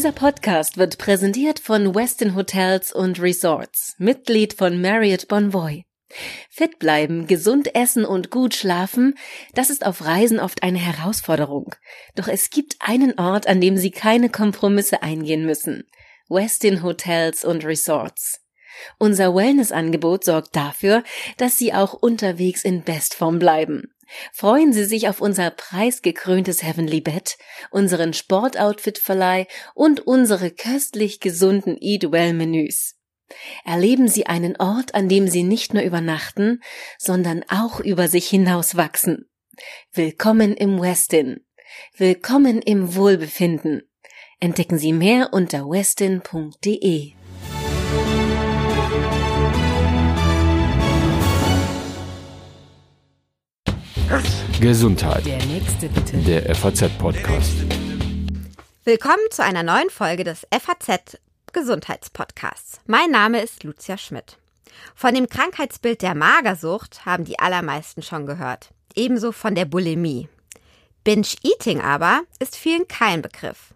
Dieser Podcast wird präsentiert von Westin Hotels und Resorts, Mitglied von Marriott Bonvoy. Fit bleiben, gesund essen und gut schlafen, das ist auf Reisen oft eine Herausforderung. Doch es gibt einen Ort, an dem Sie keine Kompromisse eingehen müssen. Westin Hotels und Resorts. Unser Wellnessangebot sorgt dafür, dass Sie auch unterwegs in Bestform bleiben. Freuen Sie sich auf unser preisgekröntes Heavenly Bed, unseren Sportoutfit-Verleih und unsere köstlich gesunden Eat Well Menüs. Erleben Sie einen Ort, an dem Sie nicht nur übernachten, sondern auch über sich hinaus wachsen. Willkommen im Westin. Willkommen im Wohlbefinden. Entdecken Sie mehr unter westin.de. Gesundheit. Der nächste bitte. Der FAZ-Podcast. Willkommen zu einer neuen Folge des FAZ Gesundheitspodcasts. Mein Name ist Lucia Schmidt. Von dem Krankheitsbild der Magersucht haben die allermeisten schon gehört. Ebenso von der Bulimie. Binge-Eating aber ist vielen kein Begriff.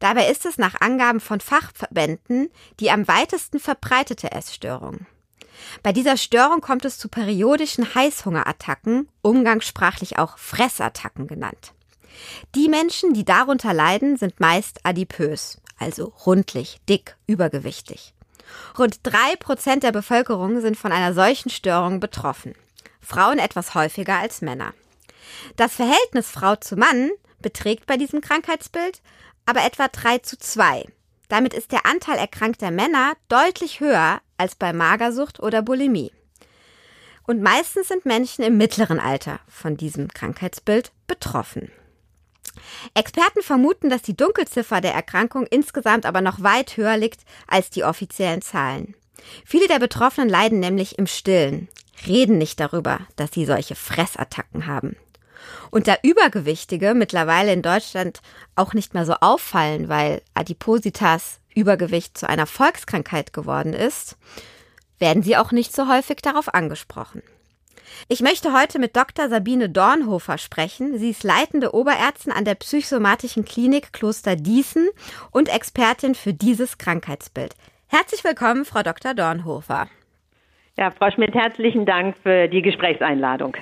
Dabei ist es nach Angaben von Fachverbänden die am weitesten verbreitete Essstörung. Bei dieser Störung kommt es zu periodischen Heißhungerattacken, umgangssprachlich auch Fressattacken genannt. Die Menschen, die darunter leiden, sind meist adipös, also rundlich, dick, übergewichtig. Rund drei Prozent der Bevölkerung sind von einer solchen Störung betroffen. Frauen etwas häufiger als Männer. Das Verhältnis Frau zu Mann beträgt bei diesem Krankheitsbild aber etwa 3 zu 2. Damit ist der Anteil erkrankter Männer deutlich höher als bei Magersucht oder Bulimie. Und meistens sind Menschen im mittleren Alter von diesem Krankheitsbild betroffen. Experten vermuten, dass die Dunkelziffer der Erkrankung insgesamt aber noch weit höher liegt als die offiziellen Zahlen. Viele der Betroffenen leiden nämlich im Stillen, reden nicht darüber, dass sie solche Fressattacken haben. Und da Übergewichtige mittlerweile in Deutschland auch nicht mehr so auffallen, weil Adipositas Übergewicht zu einer Volkskrankheit geworden ist, werden sie auch nicht so häufig darauf angesprochen. Ich möchte heute mit Dr. Sabine Dornhofer sprechen. Sie ist leitende Oberärztin an der psychosomatischen Klinik Kloster Diesen und Expertin für dieses Krankheitsbild. Herzlich willkommen, Frau Dr. Dornhofer. Ja, Frau Schmidt, herzlichen Dank für die Gesprächseinladung.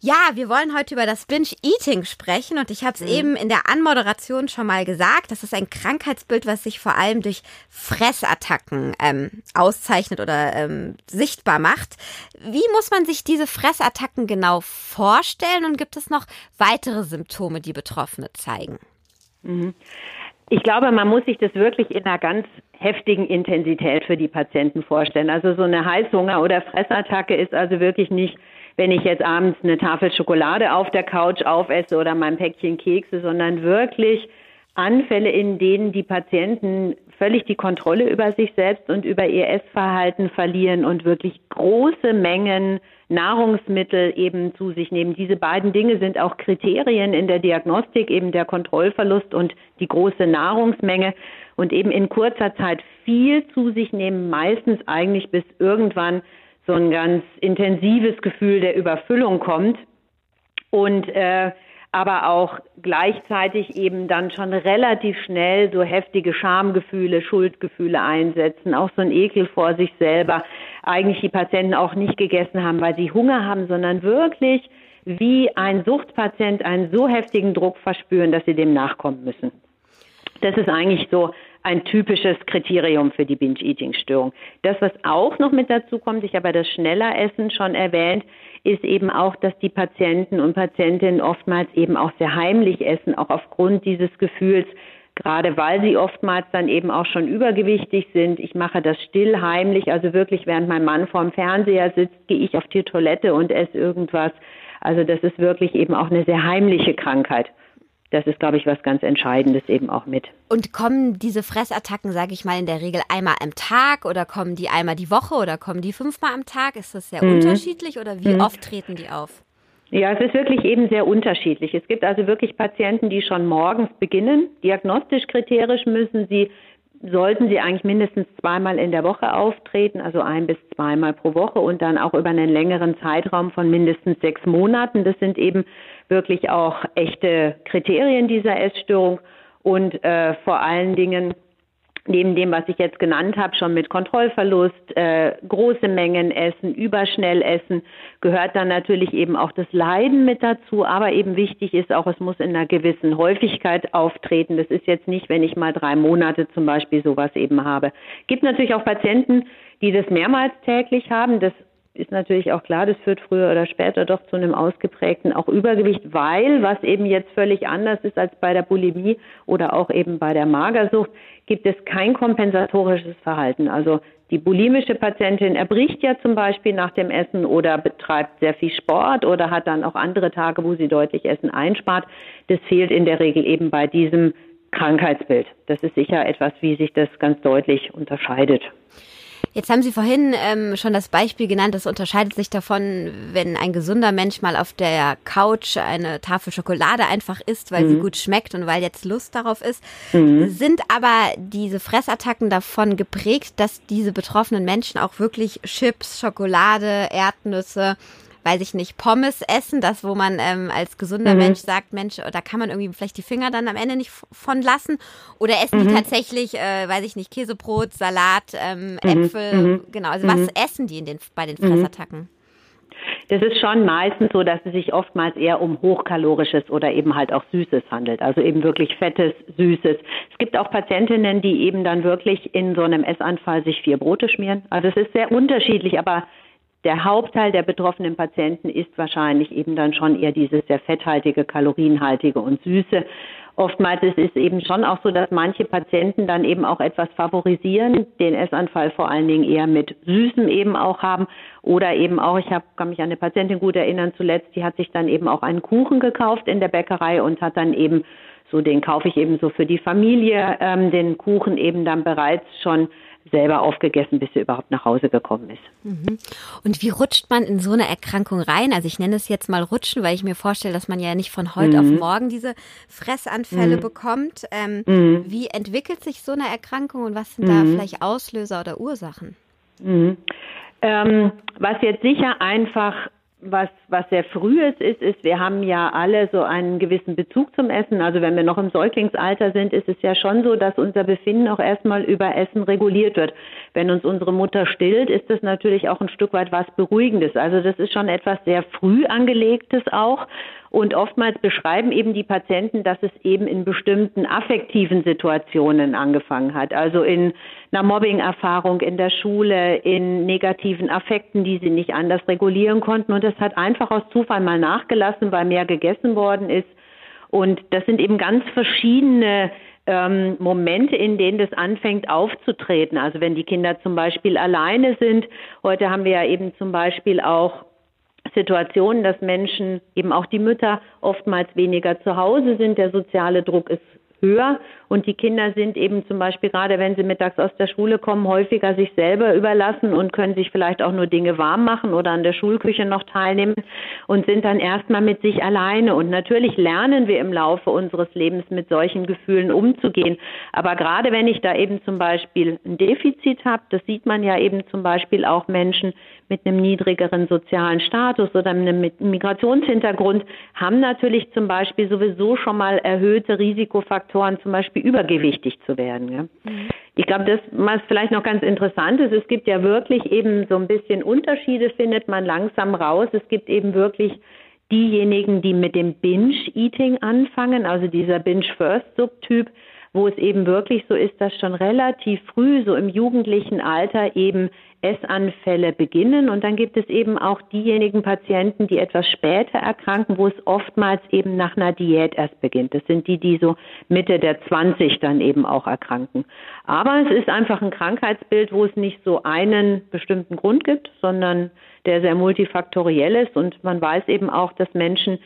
Ja, wir wollen heute über das Binge-Eating sprechen und ich habe es mhm. eben in der Anmoderation schon mal gesagt. Das ist ein Krankheitsbild, was sich vor allem durch Fressattacken ähm, auszeichnet oder ähm, sichtbar macht. Wie muss man sich diese Fressattacken genau vorstellen und gibt es noch weitere Symptome, die Betroffene zeigen? Mhm. Ich glaube, man muss sich das wirklich in einer ganz heftigen Intensität für die Patienten vorstellen. Also so eine Heißhunger- oder Fressattacke ist also wirklich nicht wenn ich jetzt abends eine Tafel Schokolade auf der Couch aufesse oder mein Päckchen Kekse, sondern wirklich Anfälle, in denen die Patienten völlig die Kontrolle über sich selbst und über ihr Essverhalten verlieren und wirklich große Mengen Nahrungsmittel eben zu sich nehmen. Diese beiden Dinge sind auch Kriterien in der Diagnostik, eben der Kontrollverlust und die große Nahrungsmenge und eben in kurzer Zeit viel zu sich nehmen, meistens eigentlich bis irgendwann so ein ganz intensives Gefühl der Überfüllung kommt und äh, aber auch gleichzeitig eben dann schon relativ schnell so heftige Schamgefühle, Schuldgefühle einsetzen, auch so ein Ekel vor sich selber. Eigentlich die Patienten auch nicht gegessen haben, weil sie Hunger haben, sondern wirklich wie ein Suchtpatient einen so heftigen Druck verspüren, dass sie dem nachkommen müssen. Das ist eigentlich so ein typisches Kriterium für die Binge-Eating-Störung. Das, was auch noch mit dazu kommt, ich habe das schneller Essen schon erwähnt, ist eben auch, dass die Patienten und Patientinnen oftmals eben auch sehr heimlich essen, auch aufgrund dieses Gefühls, gerade weil sie oftmals dann eben auch schon übergewichtig sind. Ich mache das still, heimlich, also wirklich während mein Mann vorm Fernseher sitzt, gehe ich auf die Toilette und esse irgendwas. Also das ist wirklich eben auch eine sehr heimliche Krankheit das ist, glaube ich, was ganz Entscheidendes eben auch mit. Und kommen diese Fressattacken, sage ich mal, in der Regel einmal am Tag oder kommen die einmal die Woche oder kommen die fünfmal am Tag? Ist das sehr mhm. unterschiedlich oder wie mhm. oft treten die auf? Ja, es ist wirklich eben sehr unterschiedlich. Es gibt also wirklich Patienten, die schon morgens beginnen. Diagnostisch kriterisch müssen sie sollten sie eigentlich mindestens zweimal in der Woche auftreten, also ein bis zweimal pro Woche und dann auch über einen längeren Zeitraum von mindestens sechs Monaten. Das sind eben wirklich auch echte Kriterien dieser Essstörung und äh, vor allen Dingen neben dem, was ich jetzt genannt habe, schon mit Kontrollverlust, äh, große Mengen essen, überschnell essen, gehört dann natürlich eben auch das Leiden mit dazu. Aber eben wichtig ist auch, es muss in einer gewissen Häufigkeit auftreten. Das ist jetzt nicht, wenn ich mal drei Monate zum Beispiel sowas eben habe. Gibt natürlich auch Patienten, die das mehrmals täglich haben. Das ist natürlich auch klar, das führt früher oder später doch zu einem ausgeprägten auch Übergewicht, weil was eben jetzt völlig anders ist als bei der Bulimie oder auch eben bei der Magersucht, gibt es kein kompensatorisches Verhalten. Also die bulimische Patientin erbricht ja zum Beispiel nach dem Essen oder betreibt sehr viel Sport oder hat dann auch andere Tage, wo sie deutlich Essen einspart. Das fehlt in der Regel eben bei diesem Krankheitsbild. Das ist sicher etwas, wie sich das ganz deutlich unterscheidet. Jetzt haben Sie vorhin ähm, schon das Beispiel genannt, das unterscheidet sich davon, wenn ein gesunder Mensch mal auf der Couch eine Tafel Schokolade einfach isst, weil mhm. sie gut schmeckt und weil jetzt Lust darauf ist. Mhm. Sind aber diese Fressattacken davon geprägt, dass diese betroffenen Menschen auch wirklich Chips, Schokolade, Erdnüsse, weiß ich nicht, Pommes essen, das, wo man ähm, als gesunder mhm. Mensch sagt, Mensch, da kann man irgendwie vielleicht die Finger dann am Ende nicht von lassen. Oder essen mhm. die tatsächlich, äh, weiß ich nicht, Käsebrot, Salat, ähm, mhm. Äpfel, mhm. genau. Also was mhm. essen die in den, bei den Fressattacken? Das ist schon meistens so, dass es sich oftmals eher um hochkalorisches oder eben halt auch Süßes handelt. Also eben wirklich fettes, Süßes. Es gibt auch Patientinnen, die eben dann wirklich in so einem Essanfall sich vier Brote schmieren. Also es ist sehr unterschiedlich, aber der Hauptteil der betroffenen Patienten ist wahrscheinlich eben dann schon eher dieses sehr fetthaltige, kalorienhaltige und süße. Oftmals ist es eben schon auch so, dass manche Patienten dann eben auch etwas favorisieren, den Essanfall vor allen Dingen eher mit Süßem eben auch haben oder eben auch, ich hab, kann mich an eine Patientin gut erinnern zuletzt, die hat sich dann eben auch einen Kuchen gekauft in der Bäckerei und hat dann eben so, den kaufe ich eben so für die Familie, ähm, den Kuchen eben dann bereits schon selber aufgegessen, bis sie überhaupt nach Hause gekommen ist. Mhm. Und wie rutscht man in so eine Erkrankung rein? Also ich nenne es jetzt mal rutschen, weil ich mir vorstelle, dass man ja nicht von heute mhm. auf morgen diese Fressanfälle mhm. bekommt. Ähm, mhm. wie entwickelt sich so eine Erkrankung und was sind da mhm. vielleicht Auslöser oder Ursachen? Mhm. Ähm, was jetzt sicher einfach was, was sehr frühes ist, ist, wir haben ja alle so einen gewissen Bezug zum Essen. Also wenn wir noch im Säuglingsalter sind, ist es ja schon so, dass unser Befinden auch erstmal über Essen reguliert wird. Wenn uns unsere Mutter stillt, ist das natürlich auch ein Stück weit was Beruhigendes. Also das ist schon etwas sehr früh angelegtes auch. Und oftmals beschreiben eben die Patienten, dass es eben in bestimmten affektiven Situationen angefangen hat. Also in einer Mobbing-Erfahrung in der Schule, in negativen Affekten, die sie nicht anders regulieren konnten. Und das hat einfach aus Zufall mal nachgelassen, weil mehr gegessen worden ist. Und das sind eben ganz verschiedene ähm, Momente, in denen das anfängt aufzutreten. Also wenn die Kinder zum Beispiel alleine sind. Heute haben wir ja eben zum Beispiel auch Situationen, dass Menschen, eben auch die Mütter, oftmals weniger zu Hause sind. Der soziale Druck ist höher und die Kinder sind eben zum Beispiel gerade, wenn sie mittags aus der Schule kommen, häufiger sich selber überlassen und können sich vielleicht auch nur Dinge warm machen oder an der Schulküche noch teilnehmen und sind dann erstmal mit sich alleine. Und natürlich lernen wir im Laufe unseres Lebens mit solchen Gefühlen umzugehen. Aber gerade wenn ich da eben zum Beispiel ein Defizit habe, das sieht man ja eben zum Beispiel auch Menschen mit einem niedrigeren sozialen Status oder einem Migrationshintergrund, haben natürlich zum Beispiel sowieso schon mal erhöhte Risikofaktoren, zum Beispiel übergewichtig zu werden. Ja. Mhm. Ich glaube, das, was vielleicht noch ganz interessant ist, es gibt ja wirklich eben so ein bisschen Unterschiede, findet man langsam raus. Es gibt eben wirklich diejenigen, die mit dem Binge-Eating anfangen, also dieser Binge-First-Subtyp, wo es eben wirklich so ist, dass schon relativ früh, so im jugendlichen Alter, eben Essanfälle beginnen. Und dann gibt es eben auch diejenigen Patienten, die etwas später erkranken, wo es oftmals eben nach einer Diät erst beginnt. Das sind die, die so Mitte der 20 dann eben auch erkranken. Aber es ist einfach ein Krankheitsbild, wo es nicht so einen bestimmten Grund gibt, sondern der sehr multifaktoriell ist. Und man weiß eben auch, dass Menschen,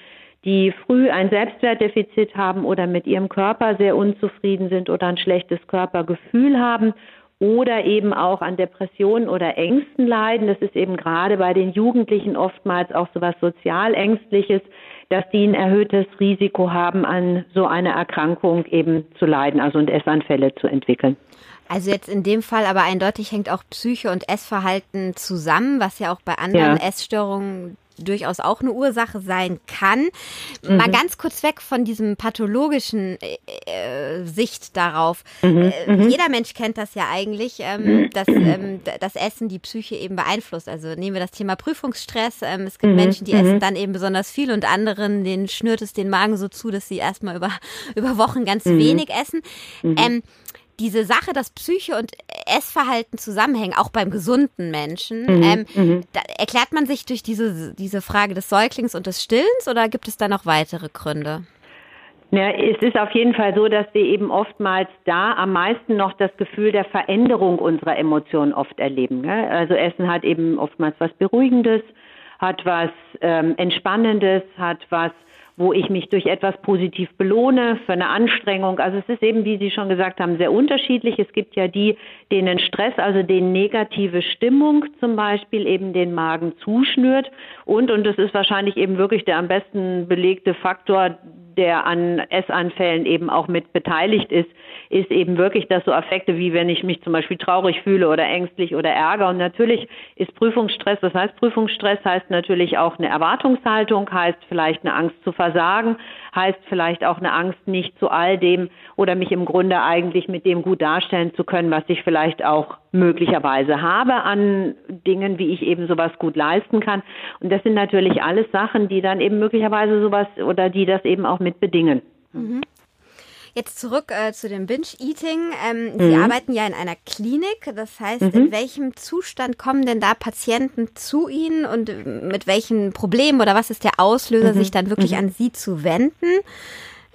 die früh ein Selbstwertdefizit haben oder mit ihrem Körper sehr unzufrieden sind oder ein schlechtes Körpergefühl haben oder eben auch an Depressionen oder Ängsten leiden. Das ist eben gerade bei den Jugendlichen oftmals auch so was sozialängstliches, dass die ein erhöhtes Risiko haben, an so einer Erkrankung eben zu leiden, also und Essanfälle zu entwickeln. Also jetzt in dem Fall aber eindeutig hängt auch Psyche und Essverhalten zusammen, was ja auch bei anderen ja. Essstörungen durchaus auch eine Ursache sein kann. Mhm. Mal ganz kurz weg von diesem pathologischen äh, äh Sicht darauf. Mhm. Äh, mhm. jeder Mensch kennt das ja eigentlich, ähm, dass ähm, das Essen die Psyche eben beeinflusst. Also nehmen wir das Thema Prüfungsstress. Ähm, es gibt mhm. Menschen, die essen mhm. dann eben besonders viel und anderen, denen schnürt es den Magen so zu, dass sie erstmal über, über Wochen ganz mhm. wenig essen. Ähm, diese Sache, dass Psyche und Essverhalten zusammenhängen, auch beim gesunden Menschen, mhm, ähm, mhm. erklärt man sich durch diese, diese Frage des Säuglings und des Stillens oder gibt es da noch weitere Gründe? Ja, es ist auf jeden Fall so, dass wir eben oftmals da am meisten noch das Gefühl der Veränderung unserer Emotionen oft erleben. Gell? Also Essen hat eben oftmals was Beruhigendes, hat was ähm, Entspannendes, hat was wo ich mich durch etwas positiv belohne für eine Anstrengung. Also es ist eben, wie Sie schon gesagt haben, sehr unterschiedlich. Es gibt ja die, denen Stress, also denen negative Stimmung zum Beispiel eben den Magen zuschnürt. Und, und das ist wahrscheinlich eben wirklich der am besten belegte Faktor, der an Essanfällen eben auch mit beteiligt ist, ist eben wirklich, dass so Affekte wie wenn ich mich zum Beispiel traurig fühle oder ängstlich oder ärger. Und natürlich ist Prüfungsstress, das heißt Prüfungsstress heißt natürlich auch eine Erwartungshaltung, heißt vielleicht eine Angst zu versagen, heißt vielleicht auch eine Angst nicht zu all dem oder mich im Grunde eigentlich mit dem gut darstellen zu können, was ich vielleicht auch möglicherweise habe an Dingen, wie ich eben sowas gut leisten kann. Und das sind natürlich alles Sachen, die dann eben möglicherweise sowas oder die das eben auch mit bedingen. Mhm. Jetzt zurück äh, zu dem Binge-Eating. Ähm, mhm. Sie arbeiten ja in einer Klinik. Das heißt, mhm. in welchem Zustand kommen denn da Patienten zu Ihnen und mit welchen Problemen oder was ist der Auslöser, mhm. sich dann wirklich mhm. an Sie zu wenden?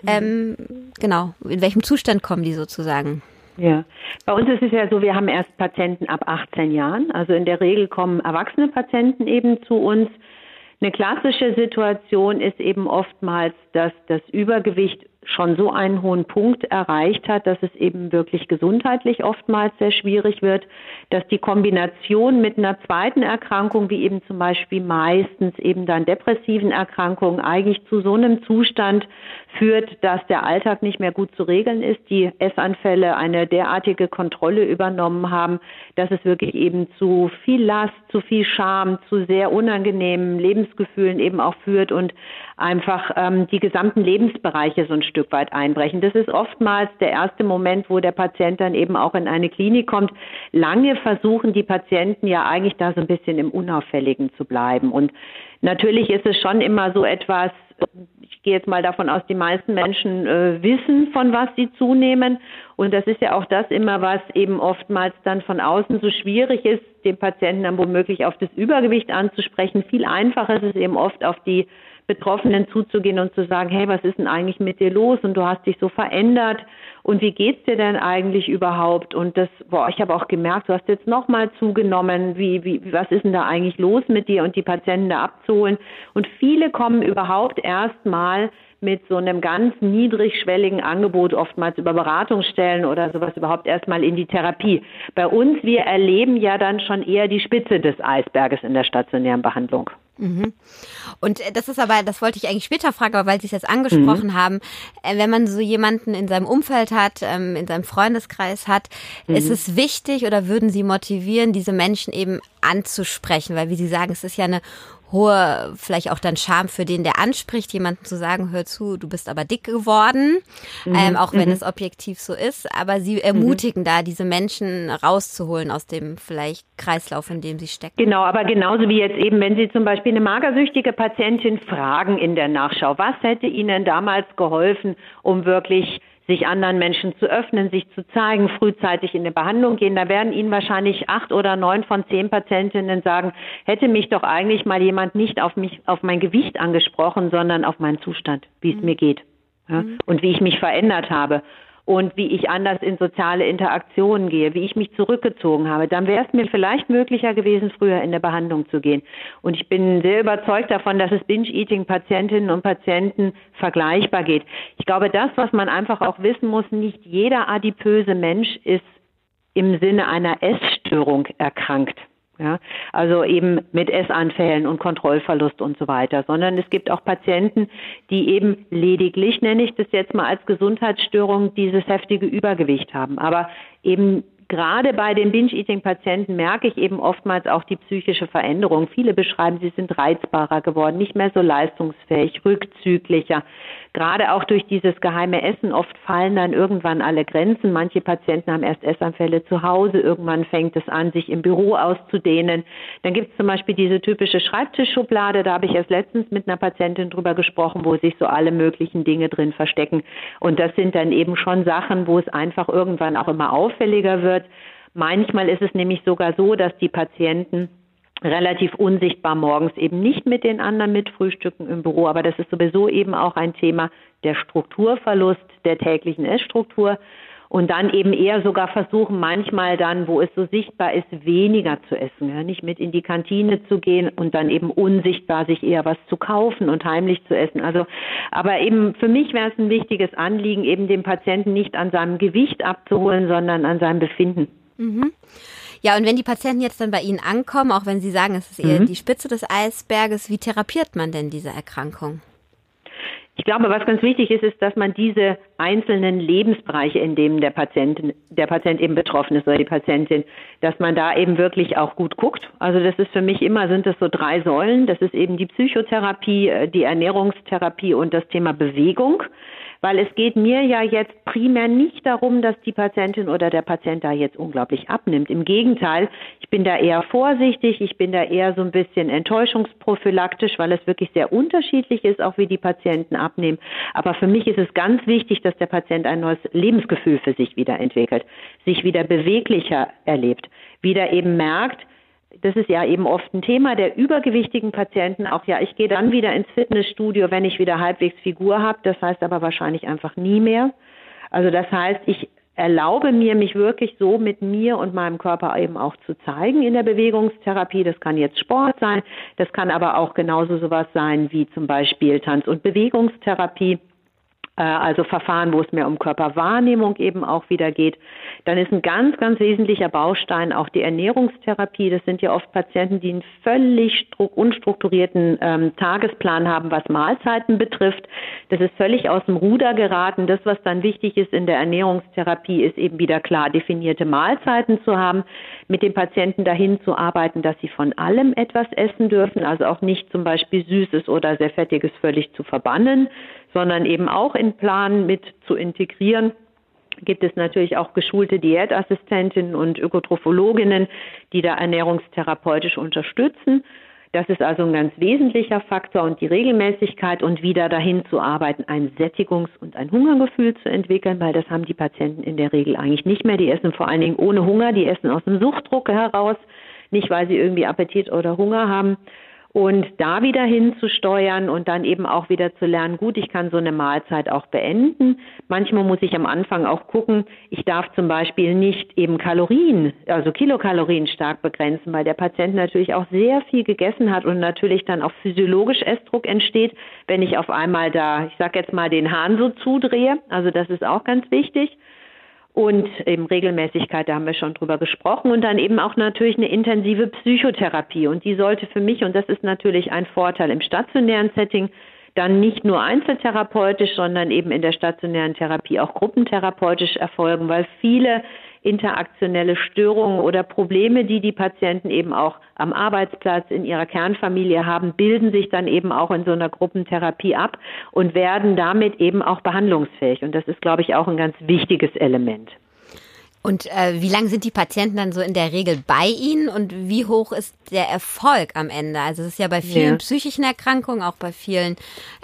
Mhm. Ähm, genau, in welchem Zustand kommen die sozusagen? Ja, bei uns ist es ja so, wir haben erst Patienten ab 18 Jahren. Also in der Regel kommen erwachsene Patienten eben zu uns. Eine klassische Situation ist eben oftmals, dass das Übergewicht schon so einen hohen Punkt erreicht hat, dass es eben wirklich gesundheitlich oftmals sehr schwierig wird, dass die Kombination mit einer zweiten Erkrankung, wie eben zum Beispiel meistens eben dann depressiven Erkrankungen, eigentlich zu so einem Zustand führt, dass der Alltag nicht mehr gut zu regeln ist, die Essanfälle eine derartige Kontrolle übernommen haben, dass es wirklich eben zu viel Last, zu viel Scham, zu sehr unangenehmen Lebensgefühlen eben auch führt und einfach ähm, die gesamten Lebensbereiche so ein Stück weit einbrechen. Das ist oftmals der erste Moment, wo der Patient dann eben auch in eine Klinik kommt. Lange versuchen die Patienten ja eigentlich da so ein bisschen im Unauffälligen zu bleiben. Und natürlich ist es schon immer so etwas, ich gehe jetzt mal davon aus, die meisten Menschen äh, wissen, von was sie zunehmen. Und das ist ja auch das immer, was eben oftmals dann von außen so schwierig ist, den Patienten dann womöglich auf das Übergewicht anzusprechen. Viel einfacher ist es eben oft auf die Betroffenen zuzugehen und zu sagen, hey, was ist denn eigentlich mit dir los und du hast dich so verändert und wie geht's dir denn eigentlich überhaupt? Und das, boah, ich habe auch gemerkt, du hast jetzt nochmal zugenommen, wie, wie, was ist denn da eigentlich los mit dir und die Patienten da abzuholen. Und viele kommen überhaupt erstmal mit so einem ganz niedrigschwelligen Angebot oftmals über Beratungsstellen oder sowas überhaupt erstmal in die Therapie. Bei uns, wir erleben ja dann schon eher die Spitze des Eisberges in der stationären Behandlung. Mhm. Und äh, das ist aber, das wollte ich eigentlich später fragen, aber weil Sie es jetzt angesprochen mhm. haben, äh, wenn man so jemanden in seinem Umfeld hat, ähm, in seinem Freundeskreis hat, mhm. ist es wichtig oder würden Sie motivieren, diese Menschen eben anzusprechen? Weil, wie Sie sagen, es ist ja eine hohe, vielleicht auch dann Scham für den, der anspricht, jemanden zu sagen, hör zu, du bist aber dick geworden, mhm. ähm, auch wenn mhm. es objektiv so ist. Aber sie ermutigen mhm. da, diese Menschen rauszuholen aus dem vielleicht Kreislauf, in dem sie stecken. Genau, aber genauso wie jetzt eben, wenn Sie zum Beispiel eine magersüchtige Patientin fragen in der Nachschau, was hätte Ihnen damals geholfen, um wirklich sich anderen Menschen zu öffnen, sich zu zeigen, frühzeitig in eine Behandlung gehen. Da werden Ihnen wahrscheinlich acht oder neun von zehn Patientinnen sagen, hätte mich doch eigentlich mal jemand nicht auf mich, auf mein Gewicht angesprochen, sondern auf meinen Zustand, wie es mhm. mir geht. Ja, mhm. und wie ich mich verändert habe und wie ich anders in soziale Interaktionen gehe, wie ich mich zurückgezogen habe, dann wäre es mir vielleicht möglicher gewesen, früher in der Behandlung zu gehen. Und ich bin sehr überzeugt davon, dass es Binge-Eating-Patientinnen und Patienten vergleichbar geht. Ich glaube, das, was man einfach auch wissen muss, nicht jeder adipöse Mensch ist im Sinne einer Essstörung erkrankt. Ja, also eben mit Essanfällen und Kontrollverlust und so weiter, sondern es gibt auch Patienten, die eben lediglich, nenne ich das jetzt mal als Gesundheitsstörung, dieses heftige Übergewicht haben, aber eben gerade bei den Binge-Eating-Patienten merke ich eben oftmals auch die psychische Veränderung. Viele beschreiben, sie sind reizbarer geworden, nicht mehr so leistungsfähig, rückzüglicher. Gerade auch durch dieses geheime Essen. Oft fallen dann irgendwann alle Grenzen. Manche Patienten haben erst Essanfälle zu Hause. Irgendwann fängt es an, sich im Büro auszudehnen. Dann gibt es zum Beispiel diese typische Schreibtischschublade. Da habe ich erst letztens mit einer Patientin drüber gesprochen, wo sich so alle möglichen Dinge drin verstecken. Und das sind dann eben schon Sachen, wo es einfach irgendwann auch immer auffälliger wird. Manchmal ist es nämlich sogar so, dass die Patienten relativ unsichtbar morgens eben nicht mit den anderen mitfrühstücken im Büro. Aber das ist sowieso eben auch ein Thema der Strukturverlust der täglichen Essstruktur. Und dann eben eher sogar versuchen, manchmal dann, wo es so sichtbar ist, weniger zu essen. Ja? Nicht mit in die Kantine zu gehen und dann eben unsichtbar sich eher was zu kaufen und heimlich zu essen. Also, aber eben für mich wäre es ein wichtiges Anliegen, eben den Patienten nicht an seinem Gewicht abzuholen, sondern an seinem Befinden. Mhm. Ja, und wenn die Patienten jetzt dann bei Ihnen ankommen, auch wenn Sie sagen, es ist eher mhm. die Spitze des Eisberges, wie therapiert man denn diese Erkrankung? Ich glaube, was ganz wichtig ist, ist, dass man diese einzelnen Lebensbereiche, in denen der Patient, der Patient eben betroffen ist oder die Patientin, dass man da eben wirklich auch gut guckt. Also das ist für mich immer, sind das so drei Säulen. Das ist eben die Psychotherapie, äh, die Ernährungstherapie und das Thema Bewegung weil es geht mir ja jetzt primär nicht darum, dass die Patientin oder der Patient da jetzt unglaublich abnimmt. Im Gegenteil, ich bin da eher vorsichtig, ich bin da eher so ein bisschen enttäuschungsprophylaktisch, weil es wirklich sehr unterschiedlich ist, auch wie die Patienten abnehmen. Aber für mich ist es ganz wichtig, dass der Patient ein neues Lebensgefühl für sich wieder entwickelt, sich wieder beweglicher erlebt, wieder eben merkt, das ist ja eben oft ein Thema der übergewichtigen Patienten. Auch ja, ich gehe dann wieder ins Fitnessstudio, wenn ich wieder halbwegs Figur habe. Das heißt aber wahrscheinlich einfach nie mehr. Also das heißt, ich erlaube mir, mich wirklich so mit mir und meinem Körper eben auch zu zeigen in der Bewegungstherapie. Das kann jetzt Sport sein, das kann aber auch genauso sowas sein wie zum Beispiel Tanz- und Bewegungstherapie. Äh, also Verfahren, wo es mehr um Körperwahrnehmung eben auch wieder geht. Dann ist ein ganz, ganz wesentlicher Baustein auch die Ernährungstherapie. Das sind ja oft Patienten, die einen völlig unstrukturierten ähm, Tagesplan haben, was Mahlzeiten betrifft. Das ist völlig aus dem Ruder geraten. Das, was dann wichtig ist in der Ernährungstherapie, ist eben wieder klar definierte Mahlzeiten zu haben, mit den Patienten dahin zu arbeiten, dass sie von allem etwas essen dürfen, also auch nicht zum Beispiel Süßes oder sehr Fettiges völlig zu verbannen, sondern eben auch in Plan mit zu integrieren gibt es natürlich auch geschulte Diätassistentinnen und Ökotrophologinnen, die da ernährungstherapeutisch unterstützen. Das ist also ein ganz wesentlicher Faktor und die Regelmäßigkeit und wieder dahin zu arbeiten, ein Sättigungs- und ein Hungergefühl zu entwickeln, weil das haben die Patienten in der Regel eigentlich nicht mehr. Die essen vor allen Dingen ohne Hunger, die essen aus dem Suchtdruck heraus, nicht weil sie irgendwie Appetit oder Hunger haben und da wieder hinzusteuern und dann eben auch wieder zu lernen, gut, ich kann so eine Mahlzeit auch beenden. Manchmal muss ich am Anfang auch gucken, ich darf zum Beispiel nicht eben Kalorien, also Kilokalorien stark begrenzen, weil der Patient natürlich auch sehr viel gegessen hat und natürlich dann auch physiologisch Essdruck entsteht, wenn ich auf einmal da, ich sag jetzt mal, den Hahn so zudrehe. Also das ist auch ganz wichtig und eben Regelmäßigkeit, da haben wir schon drüber gesprochen. Und dann eben auch natürlich eine intensive Psychotherapie. Und die sollte für mich, und das ist natürlich ein Vorteil im stationären Setting, dann nicht nur einzeltherapeutisch, sondern eben in der stationären Therapie auch gruppentherapeutisch erfolgen, weil viele interaktionelle Störungen oder Probleme, die die Patienten eben auch am Arbeitsplatz in ihrer Kernfamilie haben, bilden sich dann eben auch in so einer Gruppentherapie ab und werden damit eben auch behandlungsfähig. Und das ist, glaube ich, auch ein ganz wichtiges Element. Und äh, wie lange sind die Patienten dann so in der Regel bei Ihnen und wie hoch ist der Erfolg am Ende? Also es ist ja bei vielen ja. psychischen Erkrankungen, auch bei vielen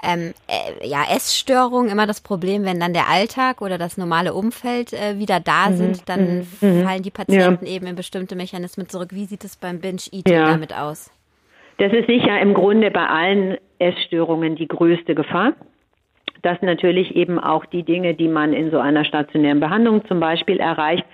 ähm, äh, ja, Essstörungen immer das Problem, wenn dann der Alltag oder das normale Umfeld äh, wieder da mhm. sind, dann mhm. mhm. fallen die Patienten ja. eben in bestimmte Mechanismen zurück. Wie sieht es beim Binge-Eating ja. damit aus? Das ist sicher im Grunde bei allen Essstörungen die größte Gefahr dass natürlich eben auch die Dinge, die man in so einer stationären Behandlung zum Beispiel erreicht,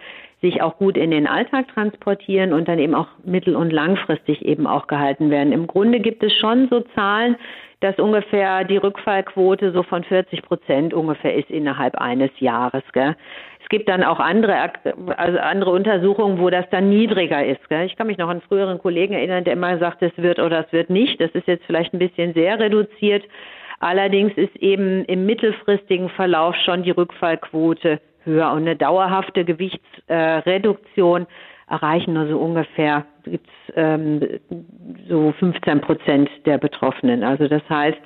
sich auch gut in den Alltag transportieren und dann eben auch mittel- und langfristig eben auch gehalten werden. Im Grunde gibt es schon so Zahlen, dass ungefähr die Rückfallquote so von 40 Prozent ungefähr ist innerhalb eines Jahres. Gell? Es gibt dann auch andere, also andere Untersuchungen, wo das dann niedriger ist. Gell? Ich kann mich noch an früheren Kollegen erinnern, der immer sagt, es wird oder es wird nicht. Das ist jetzt vielleicht ein bisschen sehr reduziert. Allerdings ist eben im mittelfristigen Verlauf schon die Rückfallquote höher. Und eine dauerhafte Gewichtsreduktion erreichen nur so ungefähr, gibt's ähm, so 15 Prozent der Betroffenen. Also das heißt,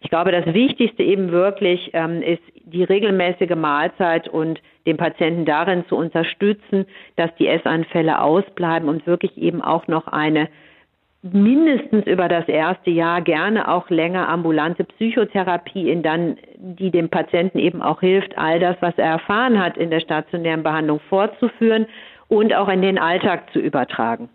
ich glaube, das Wichtigste eben wirklich ähm, ist die regelmäßige Mahlzeit und den Patienten darin zu unterstützen, dass die Essanfälle ausbleiben und wirklich eben auch noch eine mindestens über das erste Jahr gerne auch länger ambulante Psychotherapie in dann, die dem Patienten eben auch hilft, all das, was er erfahren hat in der stationären Behandlung fortzuführen und auch in den Alltag zu übertragen.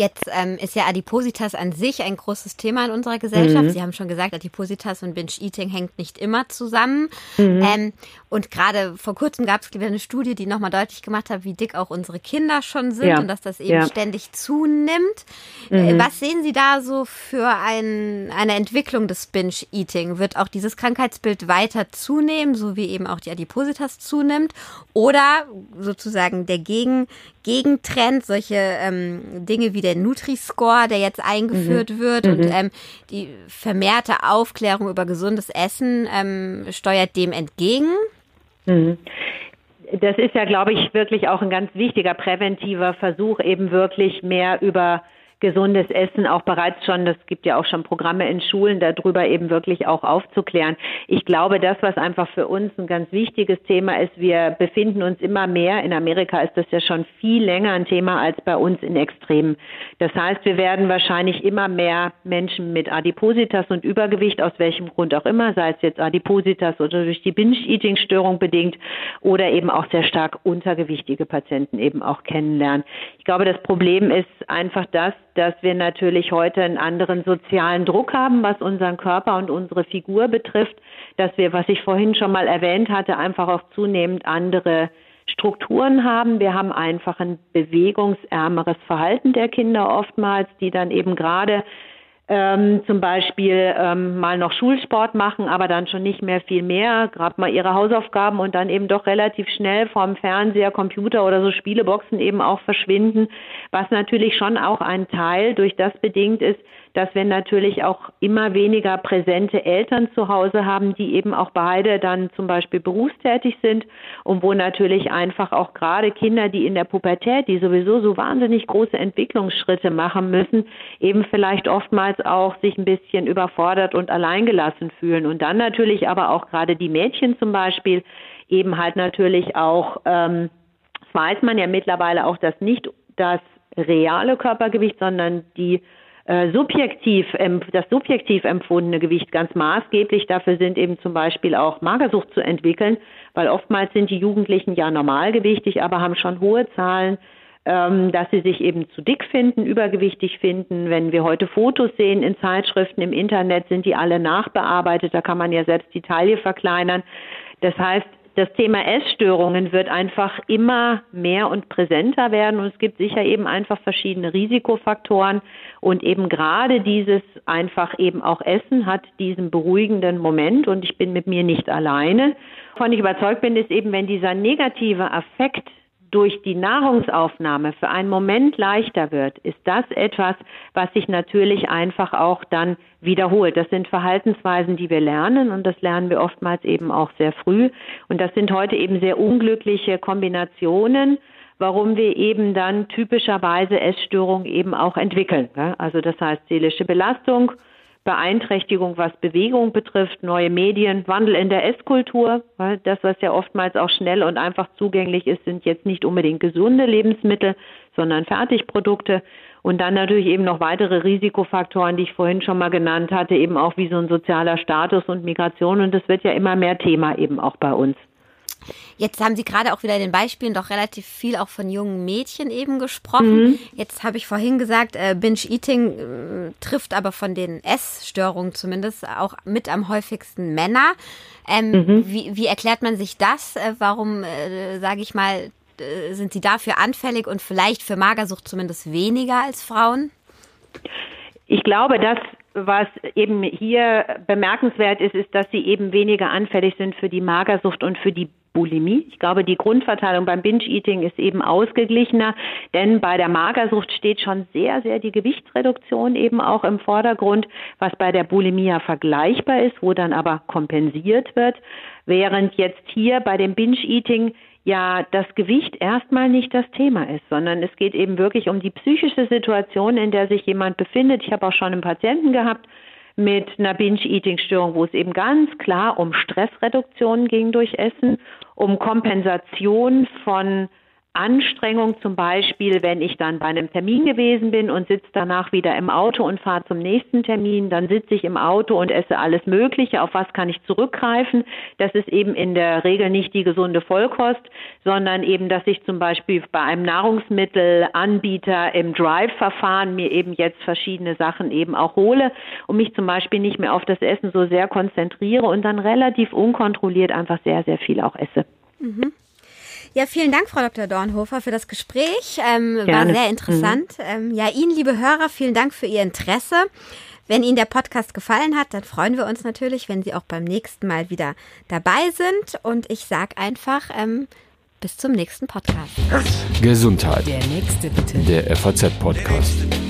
Jetzt ähm, ist ja Adipositas an sich ein großes Thema in unserer Gesellschaft. Mhm. Sie haben schon gesagt, Adipositas und Binge-Eating hängt nicht immer zusammen. Mhm. Ähm, und gerade vor kurzem gab es eine Studie, die nochmal deutlich gemacht hat, wie dick auch unsere Kinder schon sind ja. und dass das eben ja. ständig zunimmt. Äh, mhm. Was sehen Sie da so für ein, eine Entwicklung des Binge-Eating? Wird auch dieses Krankheitsbild weiter zunehmen, so wie eben auch die Adipositas zunimmt? Oder sozusagen der Gegen, Gegentrend, solche ähm, Dinge wie der Nutri-Score, der jetzt eingeführt mhm. wird mhm. und ähm, die vermehrte Aufklärung über gesundes Essen ähm, steuert dem entgegen? Mhm. Das ist ja, glaube ich, wirklich auch ein ganz wichtiger präventiver Versuch, eben wirklich mehr über gesundes Essen auch bereits schon, das gibt ja auch schon Programme in Schulen, darüber eben wirklich auch aufzuklären. Ich glaube, das, was einfach für uns ein ganz wichtiges Thema ist, wir befinden uns immer mehr, in Amerika ist das ja schon viel länger ein Thema als bei uns in Extremen. Das heißt, wir werden wahrscheinlich immer mehr Menschen mit Adipositas und Übergewicht, aus welchem Grund auch immer, sei es jetzt Adipositas oder durch die Binge-Eating-Störung bedingt oder eben auch sehr stark untergewichtige Patienten eben auch kennenlernen. Ich glaube, das Problem ist einfach das, dass wir natürlich heute einen anderen sozialen Druck haben, was unseren Körper und unsere Figur betrifft, dass wir, was ich vorhin schon mal erwähnt hatte, einfach auch zunehmend andere Strukturen haben. Wir haben einfach ein bewegungsärmeres Verhalten der Kinder oftmals, die dann eben gerade ähm, zum Beispiel ähm, mal noch Schulsport machen, aber dann schon nicht mehr viel mehr, gerade mal ihre Hausaufgaben und dann eben doch relativ schnell vorm Fernseher, Computer oder so Spieleboxen eben auch verschwinden, was natürlich schon auch ein Teil durch das bedingt ist, dass wir natürlich auch immer weniger präsente Eltern zu Hause haben, die eben auch beide dann zum Beispiel berufstätig sind und wo natürlich einfach auch gerade Kinder, die in der Pubertät, die sowieso so wahnsinnig große Entwicklungsschritte machen müssen, eben vielleicht oftmals auch sich ein bisschen überfordert und alleingelassen fühlen. Und dann natürlich aber auch gerade die Mädchen zum Beispiel eben halt natürlich auch, ähm, das weiß man ja mittlerweile auch, dass nicht das reale Körpergewicht, sondern die subjektiv, das subjektiv empfundene Gewicht ganz maßgeblich dafür sind eben zum Beispiel auch Magersucht zu entwickeln, weil oftmals sind die Jugendlichen ja normalgewichtig, aber haben schon hohe Zahlen, ähm, dass sie sich eben zu dick finden, übergewichtig finden. Wenn wir heute Fotos sehen in Zeitschriften im Internet, sind die alle nachbearbeitet. Da kann man ja selbst die Taille verkleinern. Das heißt, das Thema Essstörungen wird einfach immer mehr und präsenter werden. Und es gibt sicher eben einfach verschiedene Risikofaktoren. Und eben gerade dieses einfach eben auch Essen hat diesen beruhigenden Moment. Und ich bin mit mir nicht alleine. Wovon ich überzeugt bin, ist eben, wenn dieser negative Affekt durch die Nahrungsaufnahme für einen Moment leichter wird, ist das etwas, was sich natürlich einfach auch dann wiederholt. Das sind Verhaltensweisen, die wir lernen und das lernen wir oftmals eben auch sehr früh. Und das sind heute eben sehr unglückliche Kombinationen, warum wir eben dann typischerweise Essstörungen eben auch entwickeln. Also das heißt seelische Belastung, Beeinträchtigung, was Bewegung betrifft, neue Medien, Wandel in der Esskultur. Weil das, was ja oftmals auch schnell und einfach zugänglich ist, sind jetzt nicht unbedingt gesunde Lebensmittel, sondern Fertigprodukte. Und dann natürlich eben noch weitere Risikofaktoren, die ich vorhin schon mal genannt hatte, eben auch wie so ein sozialer Status und Migration. Und das wird ja immer mehr Thema eben auch bei uns. Jetzt haben Sie gerade auch wieder in den Beispielen doch relativ viel auch von jungen Mädchen eben gesprochen. Mhm. Jetzt habe ich vorhin gesagt, äh, Binge-Eating äh, trifft aber von den Essstörungen zumindest auch mit am häufigsten Männer. Ähm, mhm. wie, wie erklärt man sich das? Äh, warum, äh, sage ich mal, äh, sind sie dafür anfällig und vielleicht für Magersucht zumindest weniger als Frauen? Ich glaube, dass was eben hier bemerkenswert ist, ist, dass sie eben weniger anfällig sind für die Magersucht und für die Bulimie. Ich glaube, die Grundverteilung beim Binge-Eating ist eben ausgeglichener, denn bei der Magersucht steht schon sehr, sehr die Gewichtsreduktion eben auch im Vordergrund, was bei der Bulimie ja vergleichbar ist, wo dann aber kompensiert wird, während jetzt hier bei dem Binge-Eating ja das Gewicht erstmal nicht das Thema ist, sondern es geht eben wirklich um die psychische Situation, in der sich jemand befindet. Ich habe auch schon einen Patienten gehabt, mit einer Binge-Eating-Störung, wo es eben ganz klar um Stressreduktion ging durch Essen, um Kompensation von Anstrengung zum Beispiel, wenn ich dann bei einem Termin gewesen bin und sitze danach wieder im Auto und fahre zum nächsten Termin, dann sitze ich im Auto und esse alles Mögliche. Auf was kann ich zurückgreifen? Das ist eben in der Regel nicht die gesunde Vollkost, sondern eben, dass ich zum Beispiel bei einem Nahrungsmittelanbieter im Drive-Verfahren mir eben jetzt verschiedene Sachen eben auch hole und mich zum Beispiel nicht mehr auf das Essen so sehr konzentriere und dann relativ unkontrolliert einfach sehr, sehr viel auch esse. Mhm. Ja, vielen Dank, Frau Dr. Dornhofer, für das Gespräch. Ähm, war sehr interessant. Mhm. Ähm, ja, Ihnen, liebe Hörer, vielen Dank für Ihr Interesse. Wenn Ihnen der Podcast gefallen hat, dann freuen wir uns natürlich, wenn Sie auch beim nächsten Mal wieder dabei sind. Und ich sage einfach, ähm, bis zum nächsten Podcast. Gesundheit. Der nächste bitte. Der FAZ-Podcast.